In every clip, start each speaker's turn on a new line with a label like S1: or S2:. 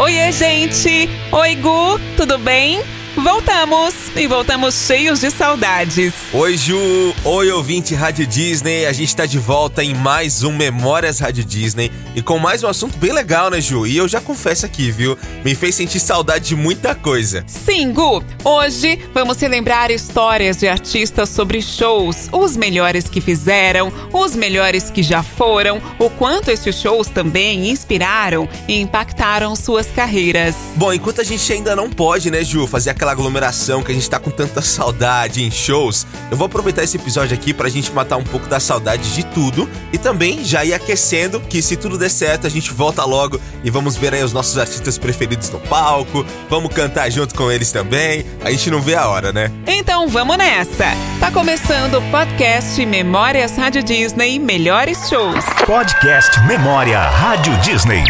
S1: Oiê, gente! Oi, Gu, tudo bem? Voltamos e voltamos cheios de saudades.
S2: Oi, Ju! Oi, ouvinte Rádio Disney. A gente tá de volta em mais um Memórias Rádio Disney e com mais um assunto bem legal, né, Ju? E eu já confesso aqui, viu? Me fez sentir saudade de muita coisa.
S1: Sim, Gu! Hoje vamos relembrar histórias de artistas sobre shows, os melhores que fizeram, os melhores que já foram, o quanto esses shows também inspiraram e impactaram suas carreiras.
S2: Bom, enquanto a gente ainda não pode, né, Ju, fazer aquela aglomeração que a gente tá com tanta saudade em shows, eu vou aproveitar esse episódio aqui pra gente matar um pouco da saudade de tudo e também já ir aquecendo que se tudo der certo a gente volta logo e vamos ver aí os nossos artistas preferidos no palco, vamos cantar junto com eles também. A gente não vê a hora, né?
S1: Então vamos nessa! Tá começando o podcast Memórias Rádio Disney Melhores Shows.
S3: Podcast Memória Rádio Disney.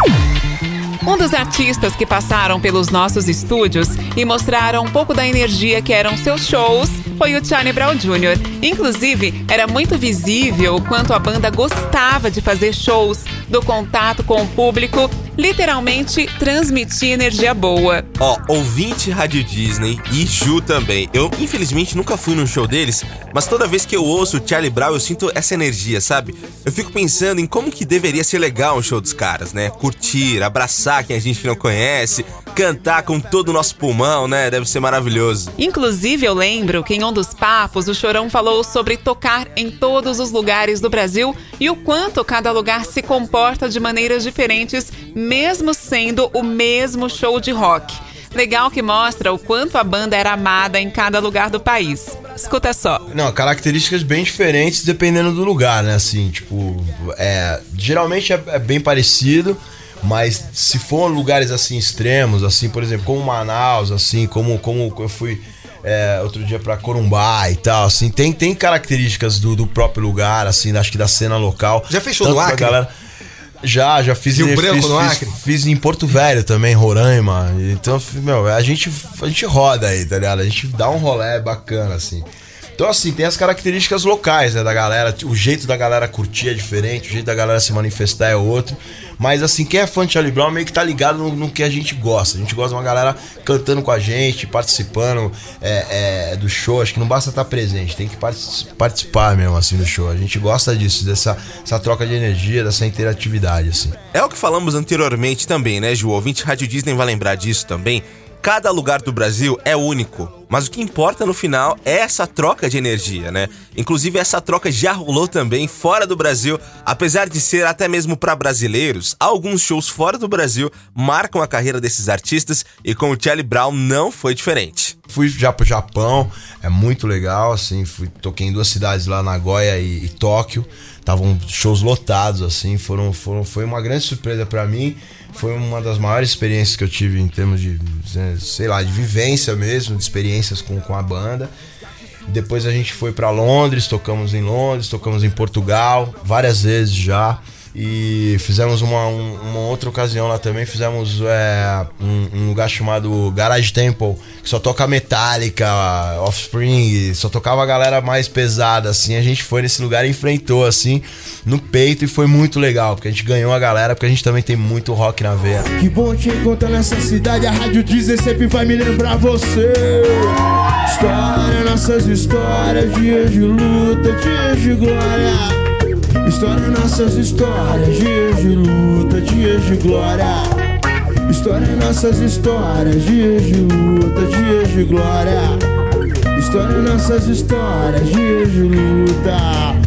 S1: Um dos artistas que passaram pelos nossos estúdios e mostraram um pouco da energia que eram seus shows foi o Charlie Brown Jr. Inclusive, era muito visível o quanto a banda gostava de fazer shows, do contato com o público, literalmente transmitir energia boa.
S2: Ó, ouvinte Rádio Disney e Ju também. Eu, infelizmente, nunca fui num show deles, mas toda vez que eu ouço o Charlie Brown, eu sinto essa energia, sabe? Eu fico pensando em como que deveria ser legal um show dos caras, né? Curtir, abraçar quem a gente não conhece, cantar com todo o nosso pulmão, né? Deve ser maravilhoso.
S1: Inclusive, eu lembro que em um dos papos o Chorão falou sobre tocar em todos os lugares do Brasil e o quanto cada lugar se comporta de maneiras diferentes, mesmo sendo o mesmo show de rock. Legal que mostra o quanto a banda era amada em cada lugar do país. Escuta só.
S4: Não, características bem diferentes dependendo do lugar, né? Assim, tipo, é, geralmente é, é bem parecido, mas se for lugares assim extremos, assim, por exemplo, como Manaus, assim, como, como eu fui é, outro dia pra Corumbá e tal, assim, tem, tem características do, do próprio lugar, assim, acho que da cena local.
S5: Já fechou no
S4: pra
S5: Acre?
S4: Galera... Já, já fiz
S5: Rio
S4: em-
S5: Branco,
S4: fiz,
S5: no
S4: fiz-
S5: Acre?
S4: Fiz em Porto Velho também, Roraima. Então, meu, a gente, a gente roda aí, tá ligado? A gente dá um rolé bacana, assim. Então, assim, tem as características locais, né, da galera. O jeito da galera curtir é diferente, o jeito da galera se manifestar é outro. Mas, assim, quem é fã de Charlie Brown meio que tá ligado no, no que a gente gosta. A gente gosta de uma galera cantando com a gente, participando é, é, do show. Acho que não basta estar presente, tem que partic- participar mesmo, assim, do show. A gente gosta disso, dessa essa troca de energia, dessa interatividade, assim.
S2: É o que falamos anteriormente também, né, Ju? O ouvinte Rádio Disney vai lembrar disso também. Cada lugar do Brasil é único, mas o que importa no final é essa troca de energia, né? Inclusive essa troca já rolou também fora do Brasil, apesar de ser até mesmo para brasileiros. Alguns shows fora do Brasil marcam a carreira desses artistas e com o Charlie Brown não foi diferente.
S4: Fui já pro Japão, é muito legal, assim, fui, toquei em duas cidades lá, Nagoya e, e Tóquio. Estavam shows lotados, assim, foram, foram, foi uma grande surpresa pra mim. Foi uma das maiores experiências que eu tive em termos de, sei lá, de vivência mesmo, de experiências com, com a banda. Depois a gente foi pra Londres, tocamos em Londres, tocamos em Portugal, várias vezes já. E fizemos uma, um- uma outra ocasião lá também, fizemos é, um, um lugar chamado Garage Temple, que só toca Metallica, Offspring, só tocava a galera mais pesada, assim. A gente foi nesse lugar e enfrentou, assim, no peito e foi muito legal, porque a gente ganhou a galera, porque a gente também tem muito rock na veia.
S6: Que bom te encontrar nessa cidade, a Rádio Disney sempre vai me lembrar você. História, nossas histórias, dias de luta, dias de glória. História, nossas histórias, dias de luta, dias de glória. História, nossas histórias, dias de luta, dias de glória. História, nossas histórias, dias de luta.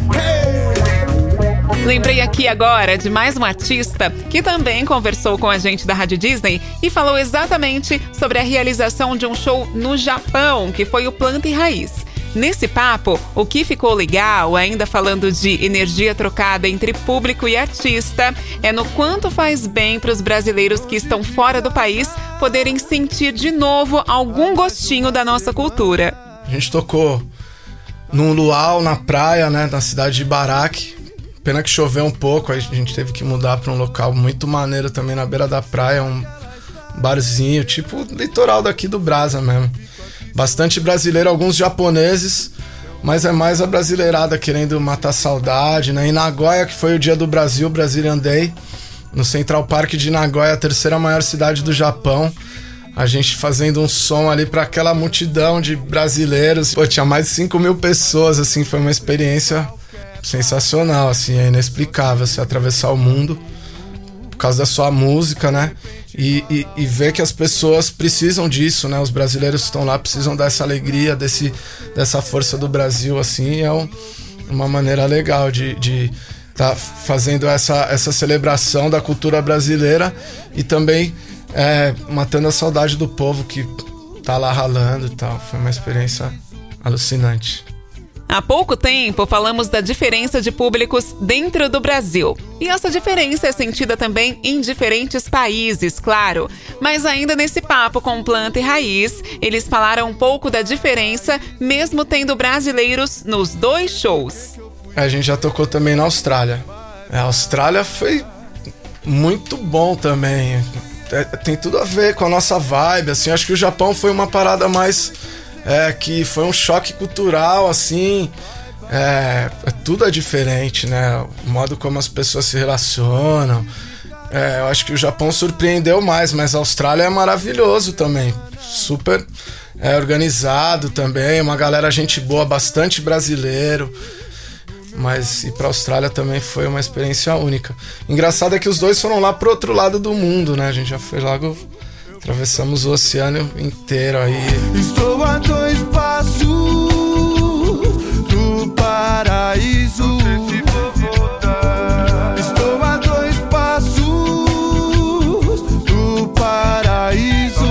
S1: Lembrei aqui agora de mais um artista que também conversou com a gente da Rádio Disney e falou exatamente sobre a realização de um show no Japão, que foi o Planta e Raiz. Nesse papo, o que ficou legal, ainda falando de energia trocada entre público e artista, é no quanto faz bem para os brasileiros que estão fora do país poderem sentir de novo algum gostinho da nossa cultura.
S5: A gente tocou num luau na praia, né, na cidade de Baraque. Pena que choveu um pouco, a gente teve que mudar para um local muito maneiro também na beira da praia, um barzinho, tipo litoral daqui do Brasa mesmo. Bastante brasileiro, alguns japoneses, mas é mais a brasileirada querendo matar saudade, né? Em Nagoya, que foi o dia do Brasil, Brazilian Day, no Central Park de Nagoya, a terceira maior cidade do Japão. A gente fazendo um som ali para aquela multidão de brasileiros. Pô, tinha mais de 5 mil pessoas, assim, foi uma experiência sensacional, assim, é inexplicável você atravessar o mundo por causa da sua música, né? E, e, e, ver que as pessoas precisam disso, né? Os brasileiros estão lá, precisam dessa alegria, desse, dessa força do Brasil, assim, é um, uma maneira legal de, de tá fazendo essa, essa celebração da cultura brasileira e também é, matando a saudade do povo que tá lá ralando e tal. Foi uma experiência alucinante.
S1: Há pouco tempo falamos da diferença de públicos dentro do Brasil. E essa diferença é sentida também em diferentes países, claro. Mas ainda nesse papo com Planta e Raiz, eles falaram um pouco da diferença, mesmo tendo brasileiros nos dois shows.
S5: A gente já tocou também na Austrália. A Austrália foi muito bom também. É, tem tudo a ver com a nossa vibe, assim. Acho que o Japão foi uma parada mais é, que foi um choque cultural, assim. É, tudo é diferente, né? O modo como as pessoas se relacionam. É, eu acho que o Japão surpreendeu mais, mas a Austrália é maravilhoso também. Super é, organizado também, uma galera gente boa, bastante brasileiro. Mas ir pra Austrália também foi uma experiência única. Engraçado é que os dois foram lá pro outro lado do mundo, né? A gente já foi logo Atravessamos o oceano inteiro aí. Estou a dois passos do paraíso.
S2: Estou a dois passos do paraíso.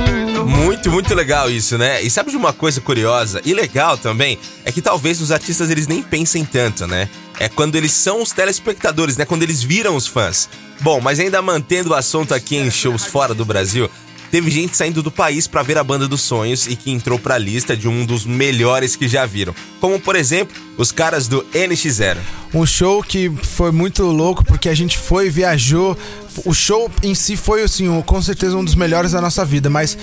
S2: Muito, muito legal isso, né? E sabe de uma coisa curiosa e legal também? É que talvez os artistas eles nem pensem tanto, né? É quando eles são os telespectadores, né? Quando eles viram os fãs. Bom, mas ainda mantendo o assunto aqui em shows fora do Brasil, teve gente saindo do país para ver a banda dos sonhos e que entrou pra lista de um dos melhores que já viram. Como, por exemplo, os caras do NX0.
S7: Um show que foi muito louco porque a gente foi, viajou. O show em si foi, assim, com certeza um dos melhores da nossa vida, mas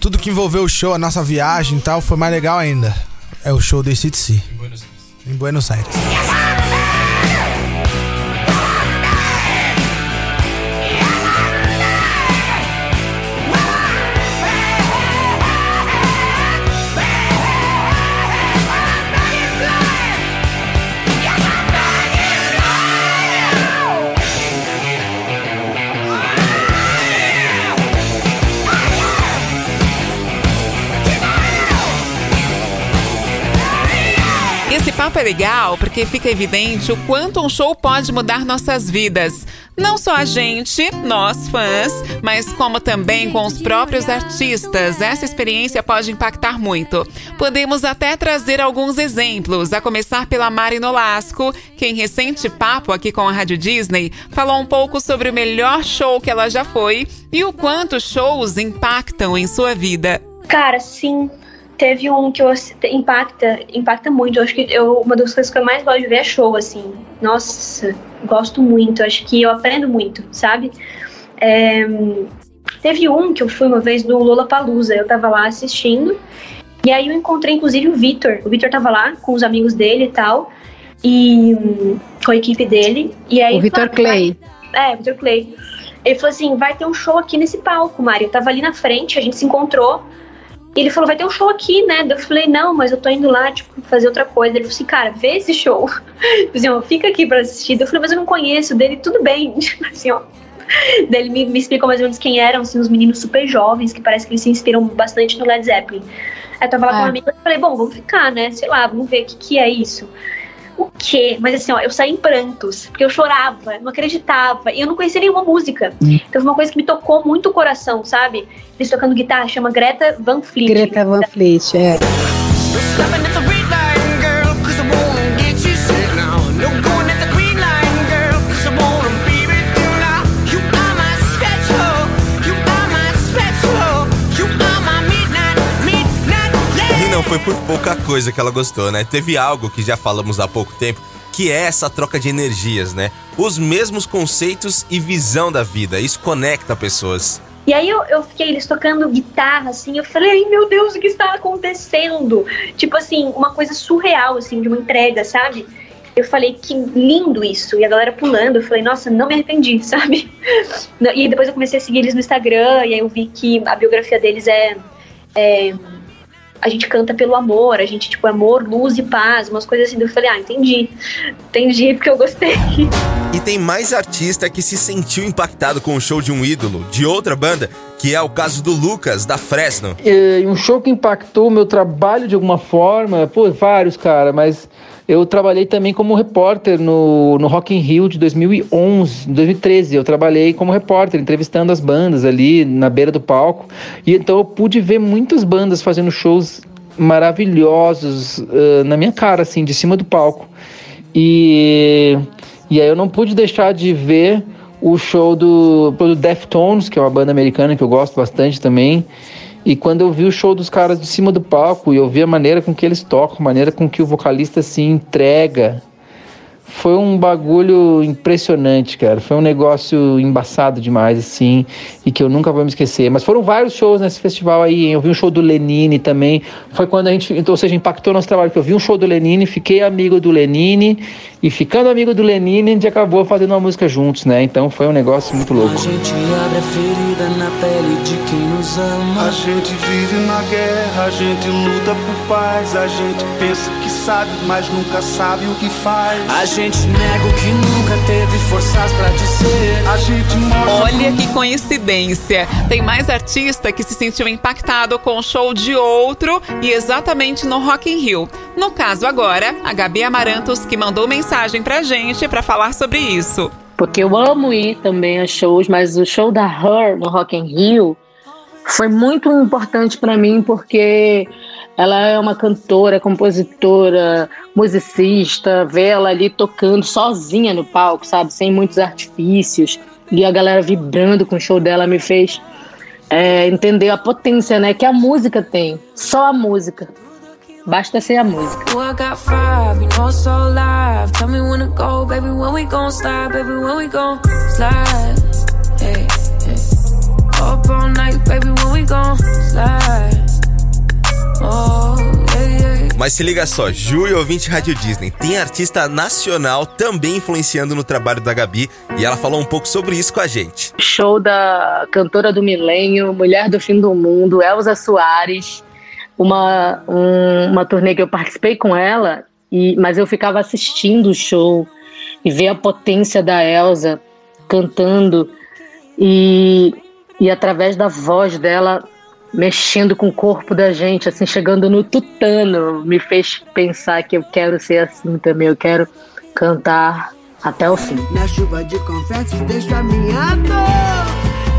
S7: tudo que envolveu o show, a nossa viagem e tal, foi mais legal ainda. É o show do ACDC. Em Buenos Aires. Em Buenos Aires.
S1: Papo é legal porque fica evidente o quanto um show pode mudar nossas vidas. Não só a gente, nós fãs, mas como também com os próprios artistas. Essa experiência pode impactar muito. Podemos até trazer alguns exemplos, a começar pela Mari Nolasco, que em recente papo aqui com a Rádio Disney falou um pouco sobre o melhor show que ela já foi e o quanto shows impactam em sua vida.
S8: Cara, sim, teve um que eu, impacta, impacta muito. Eu acho que eu, uma das coisas que eu mais gosto de ver é show, assim. Nossa, gosto muito. Acho que eu aprendo muito, sabe? É, teve um que eu fui uma vez do Lola Palusa. Eu tava lá assistindo. E aí eu encontrei, inclusive, o Vitor. O Vitor tava lá com os amigos dele e tal. E com a equipe dele. E aí,
S9: o Vitor Clay.
S8: É, o Vitor Clay. Ele falou assim: vai ter um show aqui nesse palco, Mário. Eu tava ali na frente, a gente se encontrou. E ele falou, vai ter um show aqui, né? Eu falei, não, mas eu tô indo lá, tipo, fazer outra coisa. Ele falou assim, cara, vê esse show. assim, ó, fica aqui pra assistir. Eu falei, mas eu não conheço dele, tudo bem. assim, ó. Daí ele me, me, explicou mais ou menos quem eram, assim, os meninos super jovens, que parece que eles se inspiram bastante no Led Zeppelin. Aí eu tava lá com uma ah. amiga e falei, bom, vamos ficar, né? Sei lá, vamos ver o que, que é isso o quê? Mas assim, ó, eu saí em prantos, porque eu chorava, não acreditava, e eu não conhecia nenhuma música. Hum. Então foi uma coisa que me tocou muito o coração, sabe? Eles tocando guitarra, chama Greta Van Fleet.
S9: Greta Van Fleet, é.
S2: Foi por pouca coisa que ela gostou, né? Teve algo que já falamos há pouco tempo, que é essa troca de energias, né? Os mesmos conceitos e visão da vida. Isso conecta pessoas.
S8: E aí eu, eu fiquei eles tocando guitarra, assim, eu falei, ai meu Deus, o que está acontecendo? Tipo assim, uma coisa surreal, assim, de uma entrega, sabe? Eu falei, que lindo isso. E a galera pulando, eu falei, nossa, não me arrependi, sabe? E depois eu comecei a seguir eles no Instagram, e aí eu vi que a biografia deles é, é a gente canta pelo amor, a gente, tipo, amor, luz e paz, umas coisas assim. Eu falei, ah, entendi. Entendi porque eu gostei.
S2: E tem mais artista que se sentiu impactado com o show de um ídolo, de outra banda, que é o caso do Lucas, da Fresno.
S10: É, um show que impactou o meu trabalho de alguma forma, pô, vários, cara, mas eu trabalhei também como repórter no, no Rock in Rio de 2011, 2013. Eu trabalhei como repórter, entrevistando as bandas ali na beira do palco. E então eu pude ver muitas bandas fazendo shows maravilhosos uh, na minha cara, assim, de cima do palco. E, e aí eu não pude deixar de ver o show do, do Deftones, que é uma banda americana que eu gosto bastante também. E quando eu vi o show dos caras de cima do palco e eu vi a maneira com que eles tocam, a maneira com que o vocalista se entrega, foi um bagulho impressionante, cara. Foi um negócio embaçado demais, assim, e que eu nunca vou me esquecer. Mas foram vários shows nesse festival aí. Hein? Eu vi um show do Lenine também. Foi quando a gente, então, ou seja, impactou nosso trabalho. Porque eu vi um show do Lenine, fiquei amigo do Lenine, e ficando amigo do Lenine, a gente acabou fazendo uma música juntos, né? Então foi um negócio muito louco.
S11: A gente abre a ferida na pele de quem nos ama.
S12: A gente vive na guerra, a gente luta por paz. A gente pensa que sabe, mas nunca sabe o que faz.
S11: A gente nega o que nunca teve forças pra dizer.
S12: A gente.
S1: Olha que coincidência. Tem mais artista que se sentiu impactado com o show de outro e exatamente no Rock in Rio. No caso agora, a Gabi Amarantos que mandou mensagem pra gente para falar sobre isso.
S9: Porque eu amo ir também a shows, mas o show da Her no Rock in Rio foi muito importante para mim porque ela é uma cantora, compositora, musicista, ver ela ali tocando sozinha no palco, sabe, sem muitos artifícios e a galera vibrando com o show dela me fez é, entender a potência, né, que a música tem, só a música. Basta ser a música.
S11: Up all night, baby, when we gon' slide.
S2: Mas se liga só, Ju e ouvinte Rádio Disney, tem artista nacional também influenciando no trabalho da Gabi e ela falou um pouco sobre isso com a gente.
S9: Show da cantora do milênio, mulher do fim do mundo, Elza Soares. Uma, um, uma turnê que eu participei com ela, e, mas eu ficava assistindo o show e ver a potência da Elsa cantando e, e através da voz dela mexendo com o corpo da gente, assim, chegando no tutano, me fez pensar que eu quero ser assim também, eu quero cantar até o fim.
S13: Na chuva de confetes deixo a minha dor.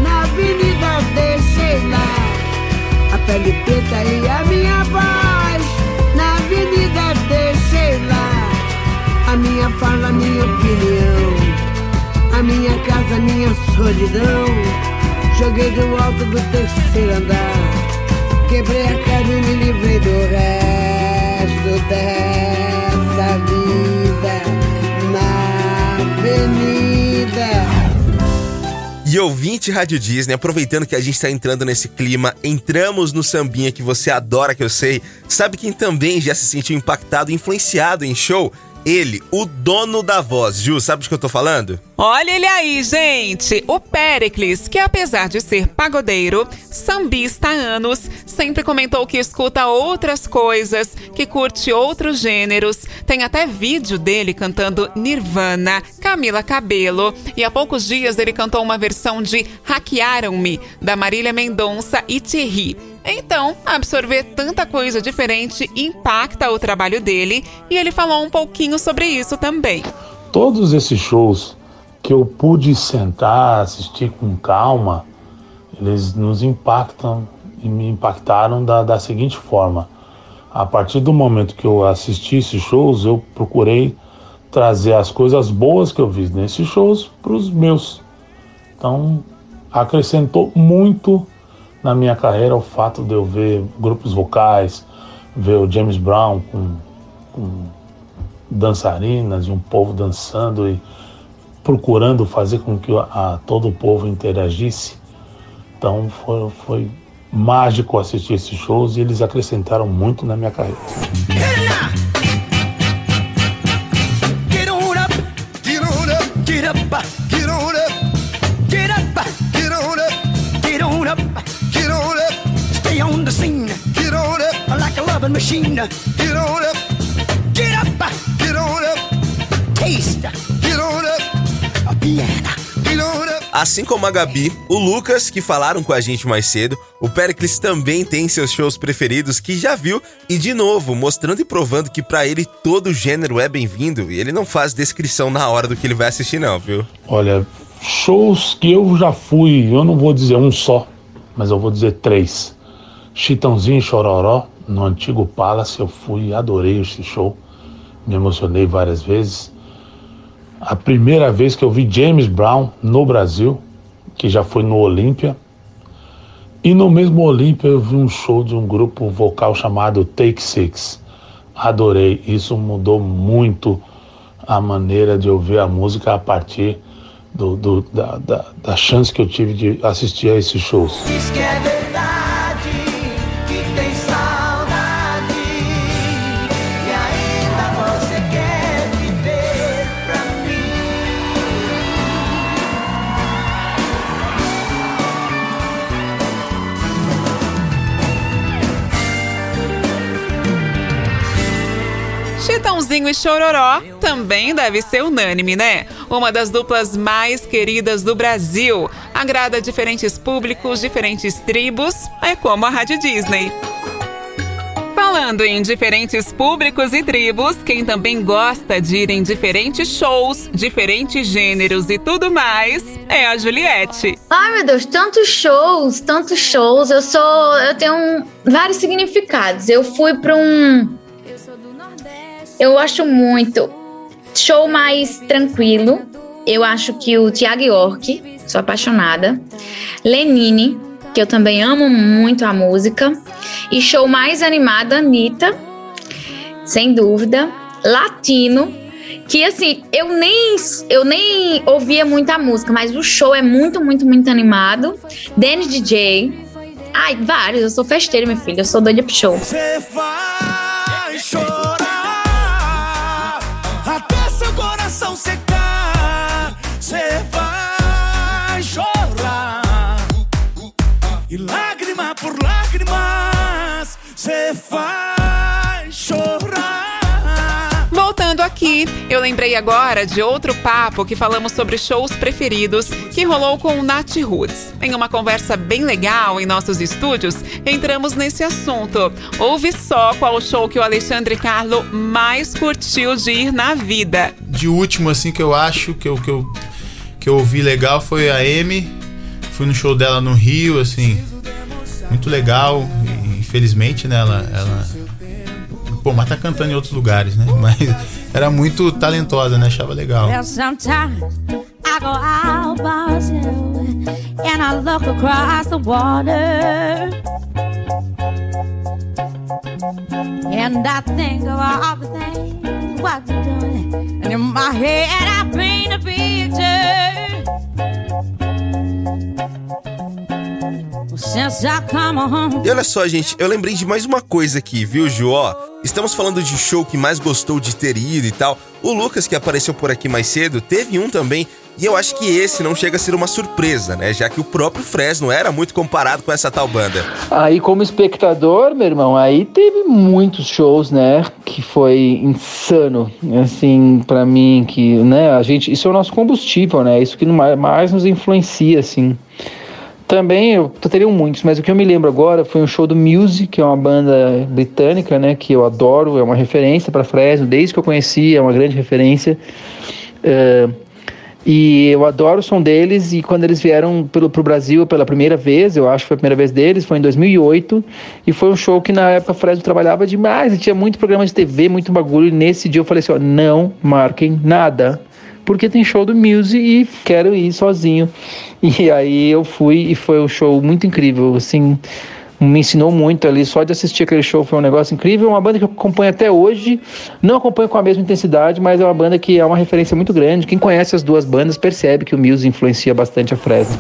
S13: Na avenida deixei lá A pele preta e a minha voz. Na avenida deixei lá A minha fala, a minha opinião. A minha casa, a minha solidão Joguei do alto do terceiro andar Quebrei a cara e me livrei do resto dessa vida Na avenida
S2: E ouvinte Rádio Disney, aproveitando que a gente tá entrando nesse clima, entramos no sambinha que você adora, que eu sei. Sabe quem também já se sentiu impactado e influenciado em show? Ele, o dono da voz. Ju, sabe de que eu tô falando?
S1: Olha ele aí, gente! O Pericles, que apesar de ser pagodeiro, sambista há anos, sempre comentou que escuta outras coisas, que curte outros gêneros. Tem até vídeo dele cantando Nirvana, Camila Cabelo. E há poucos dias ele cantou uma versão de Hackearam-me, da Marília Mendonça e Thierry. Então, absorver tanta coisa diferente impacta o trabalho dele e ele falou um pouquinho sobre isso também.
S14: Todos esses shows que eu pude sentar, assistir com calma, eles nos impactam e me impactaram da, da seguinte forma. A partir do momento que eu assisti esses shows, eu procurei trazer as coisas boas que eu vi nesses shows para os meus. Então, acrescentou muito na minha carreira o fato de eu ver grupos vocais, ver o James Brown com, com dançarinas e um povo dançando e procurando fazer com que a, todo o povo interagisse. Então foi, foi, mágico assistir esses shows e eles acrescentaram muito na minha carreira.
S15: Get up, get on up, get on up, get on up the scene. Get on up like a loving machine. Get on up. Get up. Get on up. Taste. Get on up. A piano. Get on up.
S2: Assim como a Gabi, o Lucas, que falaram com a gente mais cedo, o Pericles também tem seus shows preferidos que já viu e, de novo, mostrando e provando que para ele todo gênero é bem-vindo e ele não faz descrição na hora do que ele vai assistir, não, viu?
S14: Olha, shows que eu já fui, eu não vou dizer um só, mas eu vou dizer três. Chitãozinho e Chororó, no antigo Palace, eu fui, adorei esse show, me emocionei várias vezes. A primeira vez que eu vi James Brown no Brasil, que já foi no Olímpia. E no mesmo Olímpia eu vi um show de um grupo vocal chamado Take Six. Adorei, isso mudou muito a maneira de ouvir a música a partir do, do, da, da, da chance que eu tive de assistir a esses shows.
S1: Chitãozinho e Chororó também deve ser unânime, né? Uma das duplas mais queridas do Brasil. Agrada diferentes públicos, diferentes tribos, é como a Rádio Disney. Falando em diferentes públicos e tribos, quem também gosta de ir em diferentes shows, diferentes gêneros e tudo mais, é a Juliette.
S16: Ai meu Deus, tantos shows, tantos shows. Eu sou, eu tenho um- vários significados. Eu fui para um, eu acho muito show mais tranquilo. Eu acho que o Tiago York, sou apaixonada. Lenine, que eu também amo muito a música. E show mais animado, Anitta, sem dúvida. Latino, que assim, eu nem, eu nem ouvia muita música, mas o show é muito, muito, muito animado. Danny DJ. Ai, vários, eu sou festeira, minha filha, eu sou doida pro show.
S15: Você vai chorar
S1: lembrei agora de outro papo que falamos sobre shows preferidos que rolou com o Nat Roots. Em uma conversa bem legal em nossos estúdios, entramos nesse assunto. Ouve só qual show que o Alexandre Carlo mais curtiu de ir na vida.
S17: de último, assim, que eu acho que eu, que eu, que eu ouvi legal foi a Amy. Fui no show dela no Rio, assim, muito legal. Infelizmente, né, ela, ela. Pô, mas tá cantando em outros lugares, né? Mas era muito talentosa, né? Achava legal.
S18: Sometimes I go out I look across the water. And I think of all the things what you're doing. And in my head, I paint a picture.
S2: E olha só, gente, eu lembrei de mais uma coisa aqui, viu, Ju? Ó, estamos falando de show que mais gostou de ter ido e tal. O Lucas, que apareceu por aqui mais cedo, teve um também. E eu acho que esse não chega a ser uma surpresa, né? Já que o próprio Fresno era muito comparado com essa tal banda.
S10: Aí, como espectador, meu irmão, aí teve muitos shows, né? Que foi insano. Assim, pra mim, que, né? A gente, isso é o nosso combustível, né? Isso que mais, mais nos influencia, assim. Também eu teriam muitos, mas o que eu me lembro agora foi um show do Muse, que é uma banda britânica, né? Que eu adoro, é uma referência para Fresno, desde que eu conheci, é uma grande referência. É, e eu adoro o som deles e quando eles vieram pelo, pro Brasil pela primeira vez, eu acho que foi a primeira vez deles, foi em 2008 e foi um show que na época a Fresno trabalhava demais e tinha muito programa de TV, muito bagulho e nesse dia eu falei assim, ó, não marquem nada, porque tem show do Muse e quero ir sozinho. E aí eu fui e foi um show muito incrível, assim, me ensinou muito ali. Só de assistir aquele show foi um negócio incrível. Uma banda que eu acompanho até hoje, não acompanho com a mesma intensidade, mas é uma banda que é uma referência muito grande. Quem conhece as duas bandas percebe que o Muse influencia bastante a Fresno.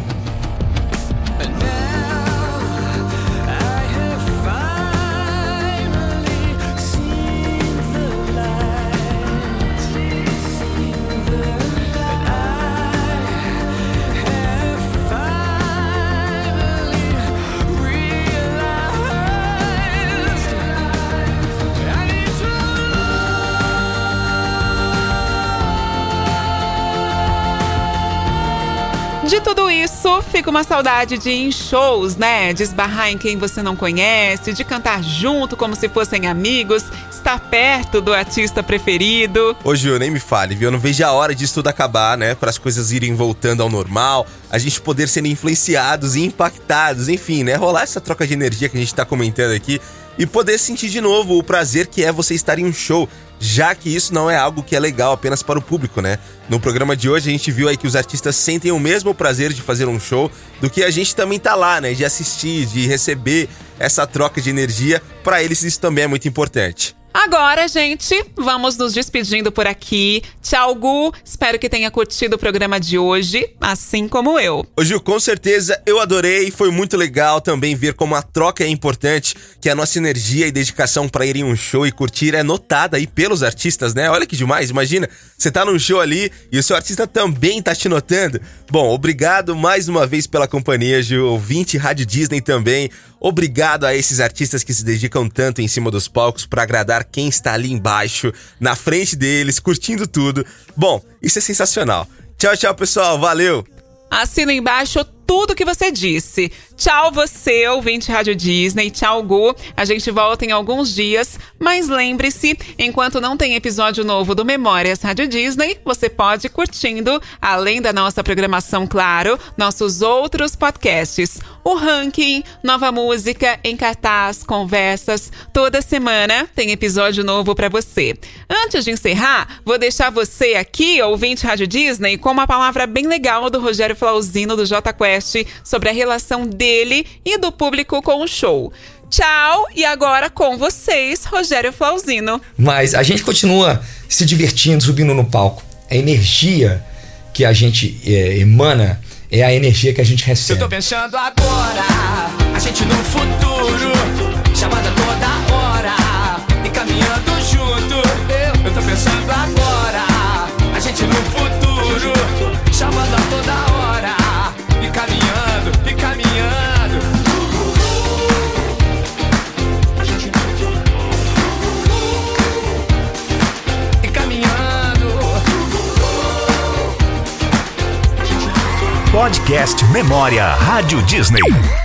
S1: De tudo isso, fica uma saudade de ir em shows, né? De esbarrar em quem você não conhece, de cantar junto como se fossem amigos, estar perto do artista preferido.
S2: Ô, Ju, nem me fale, viu? Eu não vejo a hora disso tudo acabar, né? Para as coisas irem voltando ao normal, a gente poder ser influenciados e impactados, enfim, né? Rolar essa troca de energia que a gente tá comentando aqui e poder sentir de novo o prazer que é você estar em um show, já que isso não é algo que é legal apenas para o público, né? No programa de hoje a gente viu aí que os artistas sentem o mesmo prazer de fazer um show do que a gente também tá lá, né? De assistir, de receber essa troca de energia. Para eles isso também é muito importante.
S1: Agora, gente, vamos nos despedindo por aqui. Tchau, Gu. Espero que tenha curtido o programa de hoje, assim como eu.
S2: Ô Gil, com certeza eu adorei, foi muito legal também ver como a troca é importante, que a nossa energia e dedicação para ir em um show e curtir é notada aí pelos artistas, né? Olha que demais, imagina, você tá num show ali e o seu artista também tá te notando. Bom, obrigado mais uma vez pela companhia, Gil, ouvinte Rádio Disney também. Obrigado a esses artistas que se dedicam tanto em cima dos palcos para agradar quem está ali embaixo, na frente deles, curtindo tudo. Bom, isso é sensacional. Tchau, tchau, pessoal. Valeu!
S1: Assina embaixo tudo que você disse. Tchau você, ouvinte Rádio Disney. Tchau, Gu. A gente volta em alguns dias, mas lembre-se, enquanto não tem episódio novo do Memórias Rádio Disney, você pode ir curtindo, além da nossa programação, claro, nossos outros podcasts. O ranking, nova música em cartaz, conversas, toda semana tem episódio novo para você. Antes de encerrar, vou deixar você aqui, ouvinte Rádio Disney, com uma palavra bem legal do Rogério Flauzino do J Sobre a relação dele e do público com o show. Tchau e agora com vocês, Rogério Flauzino.
S19: Mas a gente continua se divertindo, subindo no palco. A energia que a gente é, emana é a energia que a gente recebe.
S15: Eu tô pensando agora, a gente no futuro, chamando a toda hora
S3: Podcast Memória Rádio Disney.